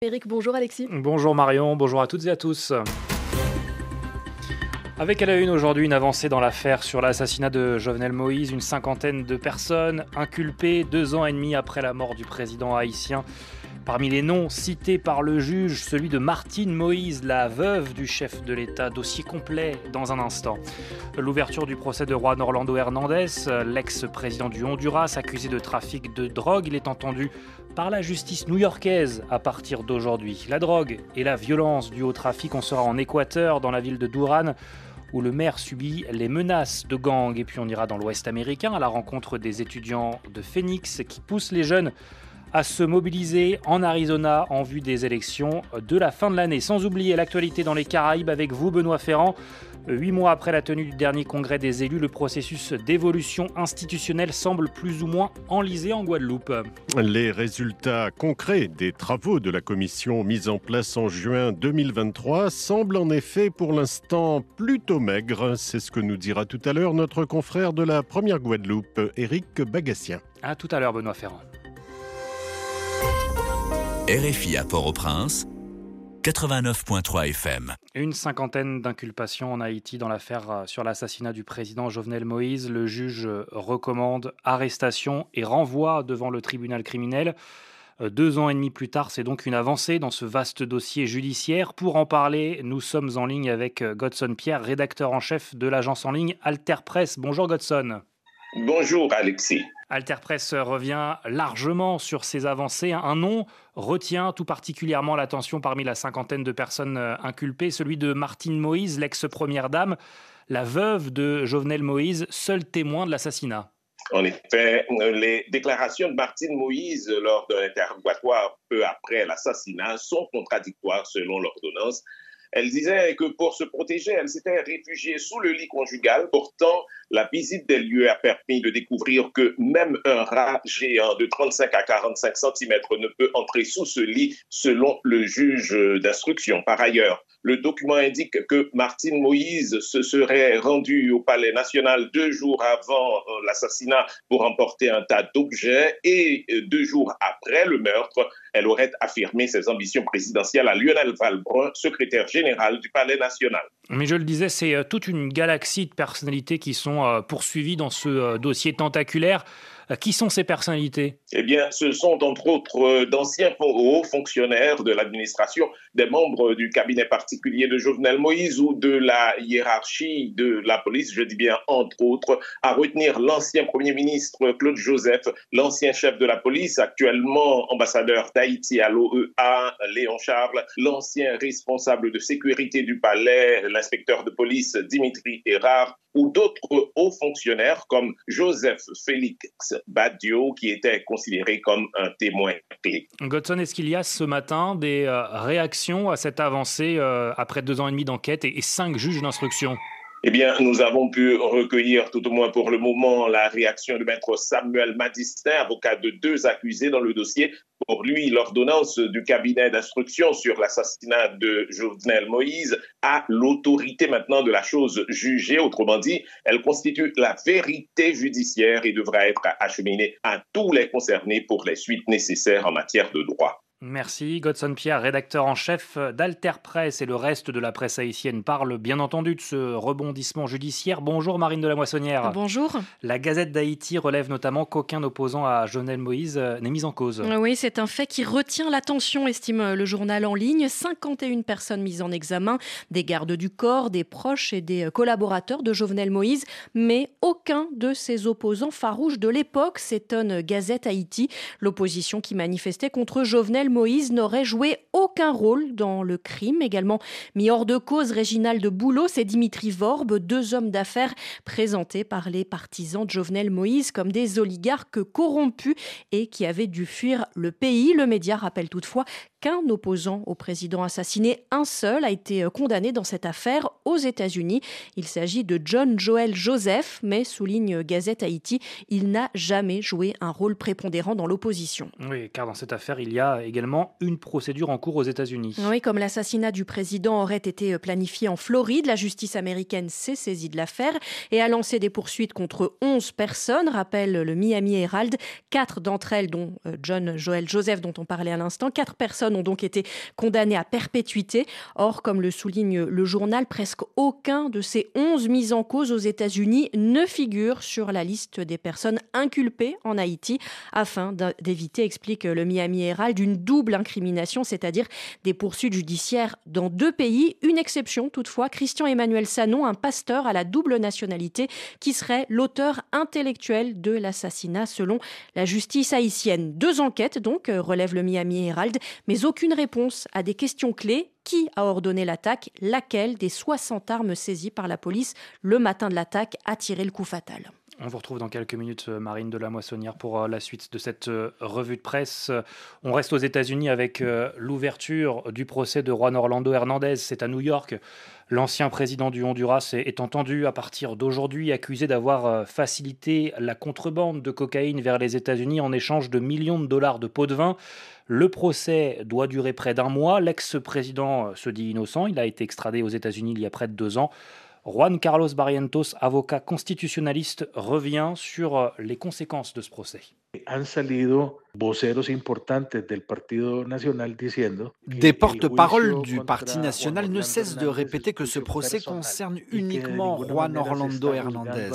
Eric, bonjour Alexis. Bonjour Marion, bonjour à toutes et à tous. Avec à la une aujourd'hui une avancée dans l'affaire sur l'assassinat de Jovenel Moïse, une cinquantaine de personnes inculpées deux ans et demi après la mort du président haïtien. Parmi les noms cités par le juge, celui de Martine Moïse, la veuve du chef de l'État. Dossier complet dans un instant. L'ouverture du procès de Juan Orlando Hernandez, l'ex-président du Honduras, accusé de trafic de drogue. Il est entendu par la justice new-yorkaise à partir d'aujourd'hui. La drogue et la violence due au trafic, on sera en Équateur, dans la ville de Duran où le maire subit les menaces de gangs. Et puis on ira dans l'Ouest américain à la rencontre des étudiants de Phoenix qui poussent les jeunes à se mobiliser en Arizona en vue des élections de la fin de l'année. Sans oublier l'actualité dans les Caraïbes avec vous, Benoît Ferrand. Huit mois après la tenue du dernier congrès des élus, le processus d'évolution institutionnelle semble plus ou moins enlisé en Guadeloupe. Les résultats concrets des travaux de la commission mise en place en juin 2023 semblent en effet pour l'instant plutôt maigres. C'est ce que nous dira tout à l'heure notre confrère de la première Guadeloupe, Éric Bagassien. A tout à l'heure, Benoît Ferrand. RFI à Port-au-Prince, 89.3 FM. Une cinquantaine d'inculpations en Haïti dans l'affaire euh, sur l'assassinat du président Jovenel Moïse. Le juge euh, recommande arrestation et renvoi devant le tribunal criminel. Euh, deux ans et demi plus tard, c'est donc une avancée dans ce vaste dossier judiciaire. Pour en parler, nous sommes en ligne avec Godson Pierre, rédacteur en chef de l'agence en ligne Alter Press. Bonjour Godson. Bonjour Alexis. Alter Press revient largement sur ces avancées. Un nom retient tout particulièrement l'attention parmi la cinquantaine de personnes euh, inculpées, celui de Martine Moïse, l'ex-première dame, la veuve de Jovenel Moïse, seul témoin de l'assassinat. En effet, les déclarations de Martine Moïse lors d'un interrogatoire peu après l'assassinat sont contradictoires selon l'ordonnance. Elle disait que pour se protéger, elle s'était réfugiée sous le lit conjugal. Pourtant, la visite des lieux a permis de découvrir que même un rat géant de 35 à 45 cm ne peut entrer sous ce lit selon le juge d'instruction. Par ailleurs, le document indique que Martine Moïse se serait rendue au Palais national deux jours avant euh, l'assassinat pour emporter un tas d'objets et euh, deux jours après le meurtre, elle aurait affirmé ses ambitions présidentielles à Lionel Valbrun, secrétaire général du Palais national. Mais je le disais, c'est euh, toute une galaxie de personnalités qui sont poursuivies dans ce dossier tentaculaire. Euh, qui sont ces personnalités? Eh bien, ce sont entre autres euh, d'anciens hauts fonctionnaires de l'administration, des membres du cabinet particulier de Jovenel Moïse ou de la hiérarchie de la police, je dis bien entre autres, à retenir l'ancien Premier ministre Claude Joseph, l'ancien chef de la police, actuellement ambassadeur d'Haïti à l'OEA, Léon Charles, l'ancien responsable de sécurité du palais, l'inspecteur de police Dimitri Erard, ou d'autres hauts fonctionnaires comme Joseph Félix Badio, qui était considéré comme un témoin clé. Godson, est-ce qu'il y a ce matin des euh, à cette avancée euh, après deux ans et demi d'enquête et cinq juges d'instruction? Eh bien, nous avons pu recueillir, tout au moins pour le moment, la réaction de maître Samuel Madistin, avocat de deux accusés dans le dossier. Pour lui, l'ordonnance du cabinet d'instruction sur l'assassinat de Jovenel Moïse a l'autorité maintenant de la chose jugée. Autrement dit, elle constitue la vérité judiciaire et devra être acheminée à tous les concernés pour les suites nécessaires en matière de droit. Merci. Godson Pierre, rédacteur en chef d'Alter Presse et le reste de la presse haïtienne parle bien entendu de ce rebondissement judiciaire. Bonjour Marine de la Moissonnière. Bonjour. La Gazette d'Haïti relève notamment qu'aucun opposant à Jonel Moïse n'est mis en cause. Oui, c'est un fait qui retient l'attention, estime le journal en ligne. 51 personnes mises en examen, des gardes du corps, des proches et des collaborateurs de Jovenel Moïse, mais aucun de ses opposants farouches de l'époque, s'étonne Gazette Haïti. L'opposition qui manifestait contre Jovenel Moïse n'aurait joué aucun rôle dans le crime. Également mis hors de cause Réginald Boulot et Dimitri Vorbe, deux hommes d'affaires présentés par les partisans de Jovenel Moïse comme des oligarques corrompus et qui avaient dû fuir le pays. Le média rappelle toutefois qu'un opposant au président assassiné, un seul, a été condamné dans cette affaire aux États-Unis. Il s'agit de John Joel Joseph, mais souligne Gazette Haïti, il n'a jamais joué un rôle prépondérant dans l'opposition. Oui, car dans cette affaire, il y a également une procédure en cours aux États-Unis. Oui, comme l'assassinat du président aurait été planifié en Floride, la justice américaine s'est saisie de l'affaire et a lancé des poursuites contre 11 personnes, rappelle le Miami Herald. Quatre d'entre elles, dont euh, John Joel Joseph, dont on parlait à l'instant, quatre personnes ont donc été condamnées à perpétuité. Or, comme le souligne le journal, presque aucun de ces 11 mises en cause aux États-Unis ne figure sur la liste des personnes inculpées en Haïti afin d'éviter, explique le Miami Herald, une double incrimination, c'est-à-dire des poursuites judiciaires dans deux pays. Une exception toutefois, Christian Emmanuel Sanon, un pasteur à la double nationalité, qui serait l'auteur intellectuel de l'assassinat selon la justice haïtienne. Deux enquêtes donc, relève le Miami Herald, mais aucune réponse à des questions clés qui a ordonné l'attaque? Laquelle des 60 armes saisies par la police le matin de l'attaque a tiré le coup fatal? On vous retrouve dans quelques minutes, euh, Marine de la Moissonnière, pour euh, la suite de cette euh, revue de presse. On reste aux États-Unis avec l'ouverture du procès de Juan Orlando Hernandez. C'est à New York. L'ancien président du Honduras est entendu à partir d'aujourd'hui accusé d'avoir facilité la contrebande de cocaïne vers les États-Unis en échange de millions de dollars de pots de vin. Le procès doit durer près d'un mois. L'ex-président se dit innocent. Il a été extradé aux États-Unis il y a près de deux ans. Juan Carlos Barrientos, avocat constitutionnaliste, revient sur les conséquences de ce procès. Des porte-paroles du Parti national ne cessent de répéter que ce procès concerne uniquement Juan Orlando Hernandez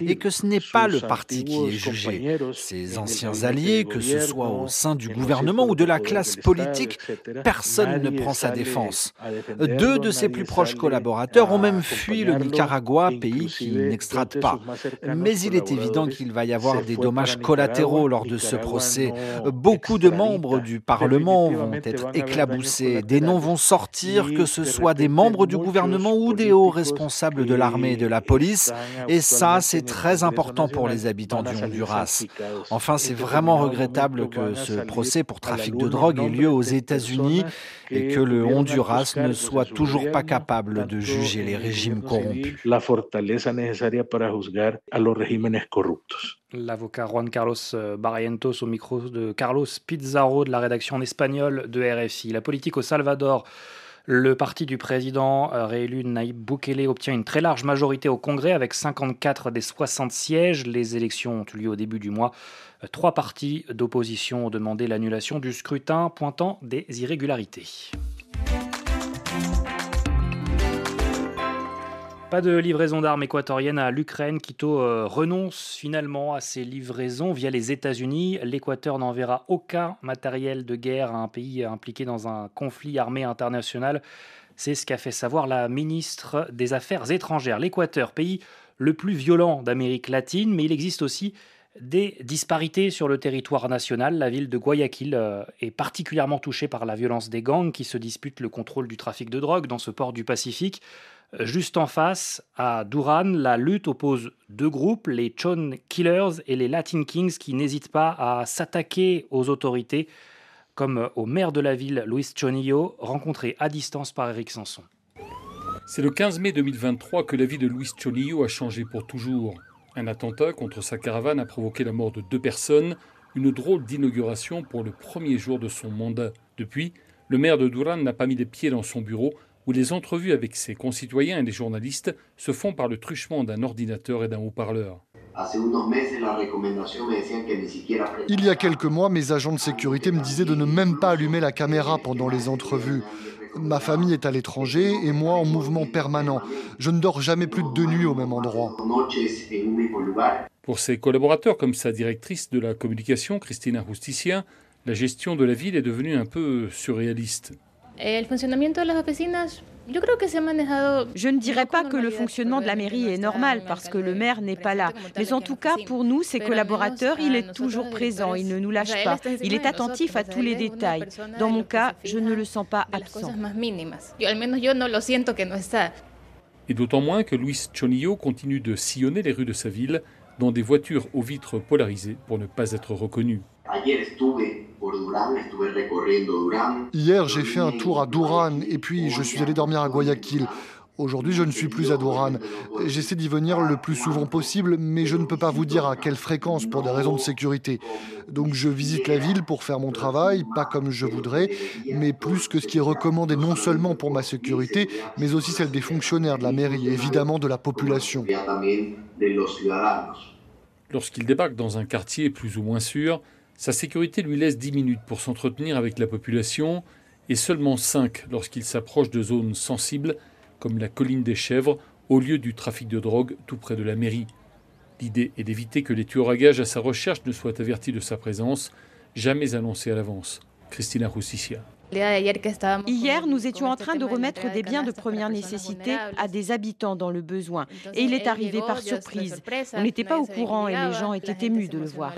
et que ce n'est pas le parti qui est jugé. Ses anciens alliés, que ce soit au sein du gouvernement ou de la classe politique, personne ne prend sa défense. Deux de ses plus proches collaborateurs ont même fui le Nicaragua, pays qui n'extrate pas. Mais il est évident qu'il va y avoir des dommages collatéraux lors de ce procès. Beaucoup de membres du Parlement vont être éclaboussés. Des noms vont sortir, que ce soit des membres du gouvernement ou des hauts responsables de l'armée et de la police. Et ça, c'est très important pour les habitants du Honduras. Enfin, c'est vraiment regrettable que ce procès pour trafic de drogue ait lieu aux États-Unis et que le Honduras ne soit toujours pas capable de juger les régimes corrompus. La fortaleza necesaria para juzgar a los regímenes corruptos. L'avocat Juan Carlos euh, Barrientos au micro de Carlos Pizarro de la rédaction en espagnol de RFI. La politique au Salvador. Le parti du président euh, réélu Naïb Bukele obtient une très large majorité au Congrès avec 54 des 60 sièges. Les élections ont eu lieu au début du mois. Euh, trois partis d'opposition ont demandé l'annulation du scrutin pointant des irrégularités. Pas de livraison d'armes équatoriennes à l'Ukraine. Quito euh, renonce finalement à ces livraisons via les États-Unis. L'Équateur n'enverra aucun matériel de guerre à un pays impliqué dans un conflit armé international. C'est ce qu'a fait savoir la ministre des Affaires étrangères. L'Équateur, pays le plus violent d'Amérique latine, mais il existe aussi des disparités sur le territoire national. La ville de Guayaquil euh, est particulièrement touchée par la violence des gangs qui se disputent le contrôle du trafic de drogue dans ce port du Pacifique. Juste en face, à Duran, la lutte oppose deux groupes, les Chon Killers et les Latin Kings, qui n'hésitent pas à s'attaquer aux autorités, comme au maire de la ville, Luis Chonillo, rencontré à distance par Eric Sanson. C'est le 15 mai 2023 que la vie de Luis Chonillo a changé pour toujours. Un attentat contre sa caravane a provoqué la mort de deux personnes, une drôle d'inauguration pour le premier jour de son mandat. Depuis, le maire de Duran n'a pas mis les pieds dans son bureau où les entrevues avec ses concitoyens et les journalistes se font par le truchement d'un ordinateur et d'un haut-parleur. Il y a quelques mois, mes agents de sécurité me disaient de ne même pas allumer la caméra pendant les entrevues. Ma famille est à l'étranger et moi en mouvement permanent. Je ne dors jamais plus de deux nuits au même endroit. Pour ses collaborateurs, comme sa directrice de la communication, Christina Justicia, la gestion de la ville est devenue un peu surréaliste. Je ne dirais pas que le fonctionnement de la mairie est normal parce que le maire n'est pas là. Mais en tout cas, pour nous, ses collaborateurs, il est toujours présent, il ne nous lâche pas. Il est attentif à tous les détails. Dans mon cas, je ne le sens pas absent. Et d'autant moins que Luis Chonillo continue de sillonner les rues de sa ville dans des voitures aux vitres polarisées pour ne pas être reconnu. Hier, j'ai fait un tour à Duran et puis je suis allé dormir à Guayaquil. Aujourd'hui, je ne suis plus à Duran. J'essaie d'y venir le plus souvent possible, mais je ne peux pas vous dire à quelle fréquence pour des raisons de sécurité. Donc je visite la ville pour faire mon travail, pas comme je voudrais, mais plus que ce qui est recommandé non seulement pour ma sécurité, mais aussi celle des fonctionnaires de la mairie et évidemment de la population. Lorsqu'il débarque dans un quartier plus ou moins sûr, sa sécurité lui laisse 10 minutes pour s'entretenir avec la population et seulement 5 lorsqu'ils s'approchent de zones sensibles comme la colline des chèvres au lieu du trafic de drogue tout près de la mairie. L'idée est d'éviter que les tueurs à gages à sa recherche ne soient avertis de sa présence, jamais annoncée à l'avance. Christina Justicia. Hier, nous étions en train de remettre des biens de première nécessité à des habitants dans le besoin. Et il est arrivé par surprise. On n'était pas au courant et les gens étaient émus de le voir.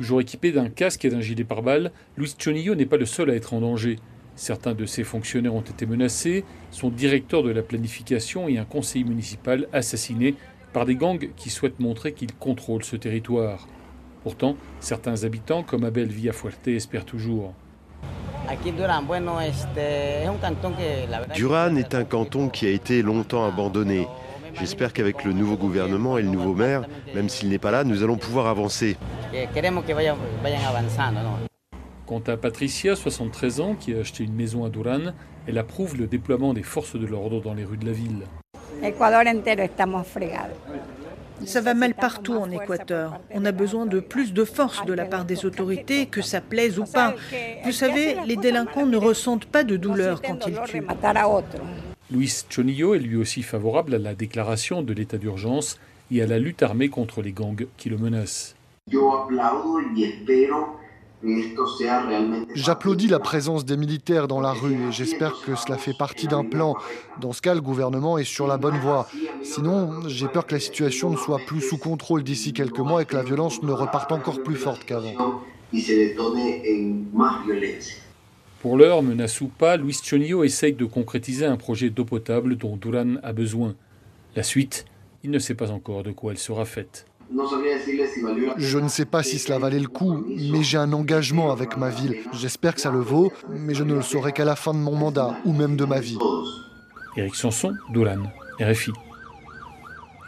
Toujours équipé d'un casque et d'un gilet pare-balles, Luis Chonillo n'est pas le seul à être en danger. Certains de ses fonctionnaires ont été menacés, son directeur de la planification et un conseiller municipal assassinés par des gangs qui souhaitent montrer qu'ils contrôlent ce territoire. Pourtant, certains habitants, comme Abel Villafuerte, espèrent toujours. Duran est un canton qui a été longtemps abandonné. J'espère qu'avec le nouveau gouvernement et le nouveau maire, même s'il n'est pas là, nous allons pouvoir avancer. Quant à Patricia, 73 ans, qui a acheté une maison à Duran, elle approuve le déploiement des forces de l'ordre dans les rues de la ville. Ça va mal partout en Équateur. On a besoin de plus de force de la part des autorités, que ça plaise ou pas. Vous savez, les délinquants ne ressentent pas de douleur quand ils tuent. Luis Chonillo est lui aussi favorable à la déclaration de l'état d'urgence et à la lutte armée contre les gangs qui le menacent. J'applaudis la présence des militaires dans la rue et j'espère que cela fait partie d'un plan. Dans ce cas, le gouvernement est sur la bonne voie. Sinon, j'ai peur que la situation ne soit plus sous contrôle d'ici quelques mois et que la violence ne reparte encore plus forte qu'avant. Pour l'heure, menace ou pas, Luis Chonillo essaye de concrétiser un projet d'eau potable dont Duran a besoin. La suite, il ne sait pas encore de quoi elle sera faite. Je ne sais pas si cela valait le coup, mais j'ai un engagement avec ma ville. J'espère que ça le vaut, mais je ne le saurai qu'à la fin de mon mandat, ou même de ma vie. Éric Sanson, Dolan, RFI.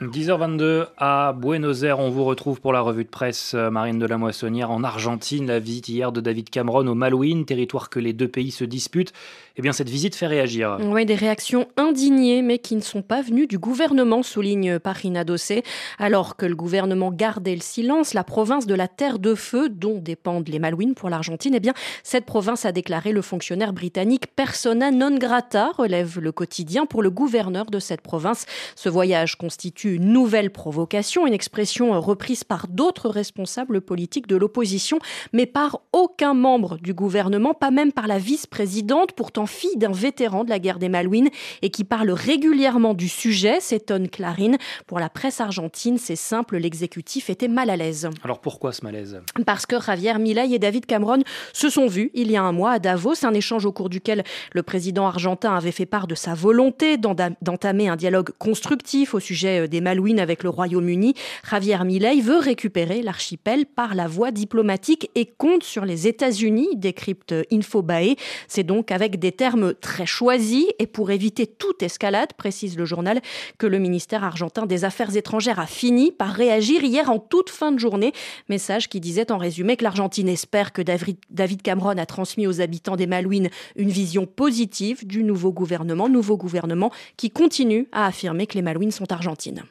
10h22 à Buenos Aires, on vous retrouve pour la revue de presse euh, Marine de la Moissonnière en Argentine. La visite hier de David Cameron au Malouine, territoire que les deux pays se disputent. Eh bien, cette visite fait réagir. Oui, des réactions indignées, mais qui ne sont pas venues du gouvernement, souligne Parina Dossé. Alors que le gouvernement gardait le silence, la province de la Terre de Feu, dont dépendent les Malouines pour l'Argentine, eh bien, cette province a déclaré le fonctionnaire britannique persona non grata, relève le quotidien pour le gouverneur de cette province. Ce voyage constitue une nouvelle provocation, une expression reprise par d'autres responsables politiques de l'opposition, mais par aucun membre du gouvernement, pas même par la vice-présidente, pourtant fille d'un vétéran de la guerre des Malouines et qui parle régulièrement du sujet, s'étonne Clarine. Pour la presse argentine, c'est simple, l'exécutif était mal à l'aise. Alors pourquoi ce malaise? Parce que Javier Milei et David Cameron se sont vus il y a un mois à Davos, un échange au cours duquel le président argentin avait fait part de sa volonté d'entamer un dialogue constructif au sujet des Malouines avec le Royaume-Uni. Javier Milei veut récupérer l'archipel par la voie diplomatique et compte sur les États-Unis, décrypte Infobae. C'est donc avec des termes très choisis et pour éviter toute escalade, précise le journal, que le ministère argentin des Affaires étrangères a fini par réagir hier en toute fin de journée. Message qui disait en résumé que l'Argentine espère que David Cameron a transmis aux habitants des Malouines une vision positive du nouveau gouvernement, nouveau gouvernement qui continue à affirmer que les Malouines sont argentines.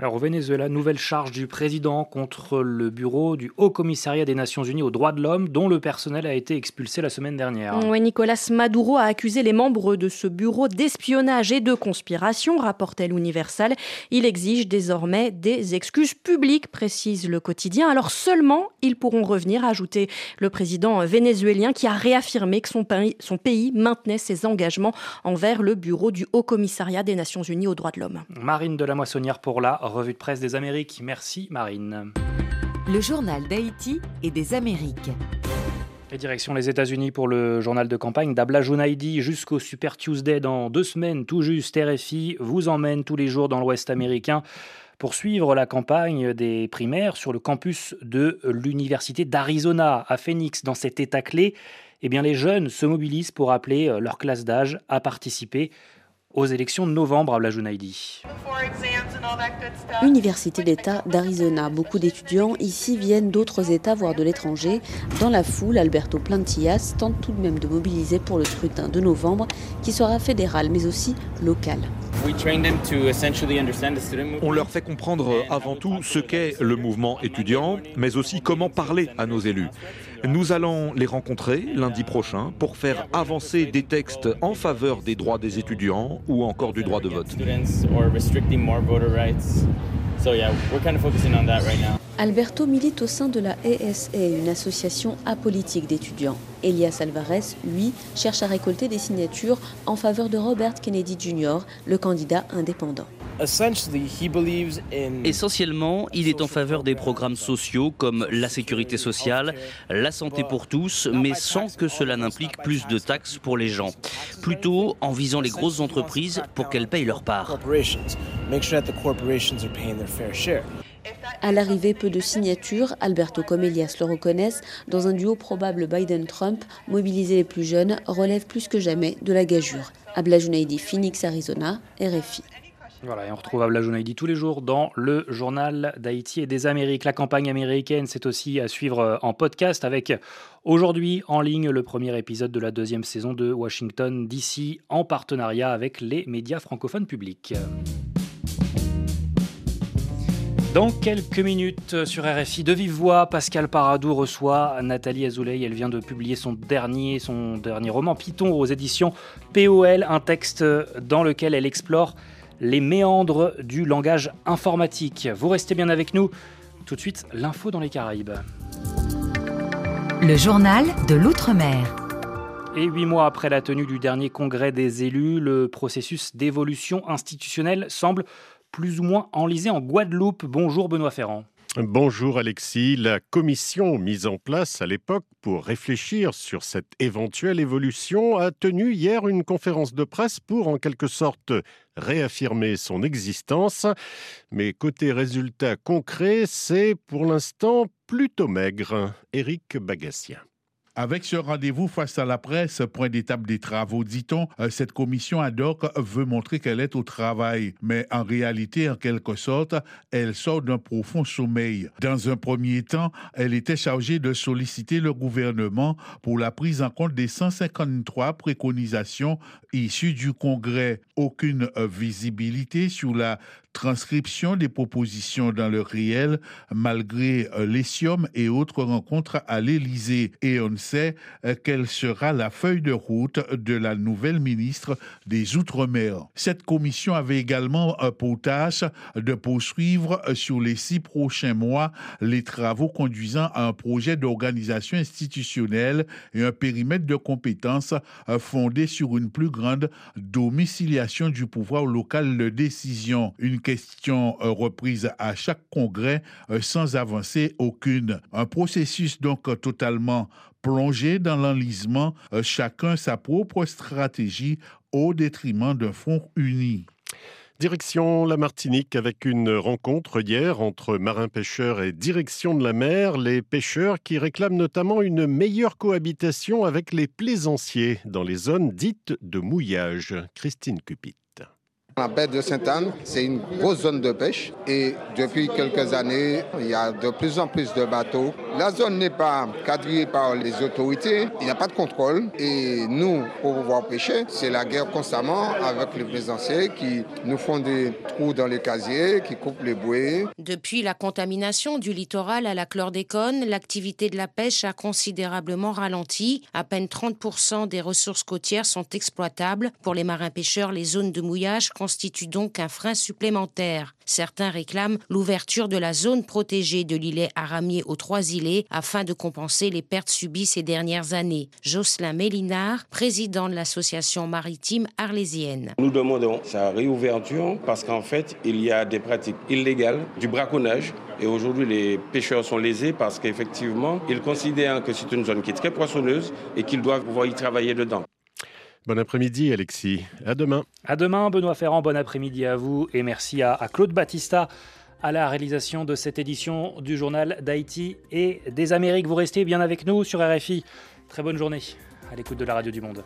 Alors au Venezuela, nouvelle charge du président contre le bureau du Haut Commissariat des Nations Unies aux droits de l'homme, dont le personnel a été expulsé la semaine dernière. Oui, Nicolas Maduro a accusé les membres de ce bureau d'espionnage et de conspiration, rapportait l'Universal. Il exige désormais des excuses publiques, précise le quotidien. Alors seulement ils pourront revenir, ajouter le président vénézuélien qui a réaffirmé que son pays, son pays maintenait ses engagements envers le bureau du Haut Commissariat des Nations Unies aux droits de l'homme. Marine de la Moissonnière pour la revue de presse des Amériques. Merci Marine. Le journal d'Haïti et des Amériques. Et direction les États-Unis pour le journal de campagne d'Abla Junaidi jusqu'au Super Tuesday dans deux semaines, tout juste. RFI vous emmène tous les jours dans l'Ouest américain pour suivre la campagne des primaires sur le campus de l'Université d'Arizona à Phoenix, dans cet État clé. Eh bien, les jeunes se mobilisent pour appeler leur classe d'âge à participer aux élections de novembre à la Junaidi. Université d'État d'Arizona. Beaucoup d'étudiants ici viennent d'autres États, voire de l'étranger. Dans la foule, Alberto Plantillas tente tout de même de mobiliser pour le scrutin de novembre, qui sera fédéral mais aussi local. On leur fait comprendre avant tout ce qu'est le mouvement étudiant, mais aussi comment parler à nos élus. Nous allons les rencontrer lundi prochain pour faire avancer des textes en faveur des droits des étudiants ou encore du droit de vote. Alberto milite au sein de la ESA, une association apolitique d'étudiants. Elias Alvarez, lui, cherche à récolter des signatures en faveur de Robert Kennedy Jr., le candidat indépendant. Essentiellement, il est en faveur des programmes sociaux comme la sécurité sociale, la santé pour tous, mais sans que cela n'implique plus de taxes pour les gens. Plutôt en visant les grosses entreprises pour qu'elles payent leur part. À l'arrivée, peu de signatures, Alberto comme Elias le reconnaissent, dans un duo probable Biden-Trump, mobiliser les plus jeunes relève plus que jamais de la gageure. Abla Junaidi, Phoenix, Arizona, RFI. Voilà, et on retrouve Abla Junaidi tous les jours dans le journal d'Haïti et des Amériques. La campagne américaine, c'est aussi à suivre en podcast avec aujourd'hui en ligne le premier épisode de la deuxième saison de Washington DC en partenariat avec les médias francophones publics. Dans quelques minutes sur RFI de vive voix, Pascal Paradou reçoit Nathalie Azoulay. Elle vient de publier son dernier, son dernier roman Python aux éditions POL, un texte dans lequel elle explore les méandres du langage informatique. Vous restez bien avec nous. Tout de suite, l'info dans les Caraïbes. Le journal de l'Outre-mer. Et huit mois après la tenue du dernier congrès des élus, le processus d'évolution institutionnelle semble plus ou moins enlisé en Guadeloupe. Bonjour Benoît Ferrand. Bonjour Alexis. La commission mise en place à l'époque pour réfléchir sur cette éventuelle évolution a tenu hier une conférence de presse pour en quelque sorte réaffirmer son existence. Mais côté résultats concrets, c'est pour l'instant plutôt maigre. Éric Bagassien. Avec ce rendez-vous face à la presse, point d'étape des travaux, dit-on, euh, cette commission ad hoc veut montrer qu'elle est au travail. Mais en réalité, en quelque sorte, elle sort d'un profond sommeil. Dans un premier temps, elle était chargée de solliciter le gouvernement pour la prise en compte des 153 préconisations issues du Congrès. Aucune visibilité sur la transcription des propositions dans le réel, malgré euh, l'essium et autres rencontres à l'Élysée. Et on sait euh, quelle sera la feuille de route de la nouvelle ministre des Outre-mer. Cette commission avait également euh, pour tâche de poursuivre sur les six prochains mois les travaux conduisant à un projet d'organisation institutionnelle et un périmètre de compétences fondé sur une plus grande domiciliation du pouvoir local de décision. Question euh, reprise à chaque congrès euh, sans avancée aucune. Un processus donc totalement plongé dans l'enlisement, euh, chacun sa propre stratégie au détriment d'un front uni. Direction la Martinique avec une rencontre hier entre marins-pêcheurs et direction de la mer. Les pêcheurs qui réclament notamment une meilleure cohabitation avec les plaisanciers dans les zones dites de mouillage. Christine Cupit. La baie de Sainte-Anne, c'est une grosse zone de pêche et depuis quelques années, il y a de plus en plus de bateaux. La zone n'est pas quadrillée par les autorités, il n'y a pas de contrôle et nous, pour pouvoir pêcher, c'est la guerre constamment avec les plaisanciers qui nous font des trous dans les casiers, qui coupent les bouées. Depuis la contamination du littoral à la chlordécone, l'activité de la pêche a considérablement ralenti. À peine 30% des ressources côtières sont exploitables. Pour les marins-pêcheurs, les zones de mouillage constitue donc un frein supplémentaire. Certains réclament l'ouverture de la zone protégée de l'îlet Aramier aux trois îlets afin de compenser les pertes subies ces dernières années. Jocelyn Mélinard, président de l'association maritime arlésienne. Nous demandons sa réouverture parce qu'en fait, il y a des pratiques illégales, du braconnage. Et aujourd'hui, les pêcheurs sont lésés parce qu'effectivement, ils considèrent que c'est une zone qui est très poissonneuse et qu'ils doivent pouvoir y travailler dedans. Bon après-midi, Alexis. À demain. À demain, Benoît Ferrand. Bon après-midi à vous et merci à, Claude Battista à la réalisation de cette édition du journal d'Haïti et des Amériques. Vous restez bien avec nous sur RFI. Très bonne journée à l'écoute de la radio du Monde.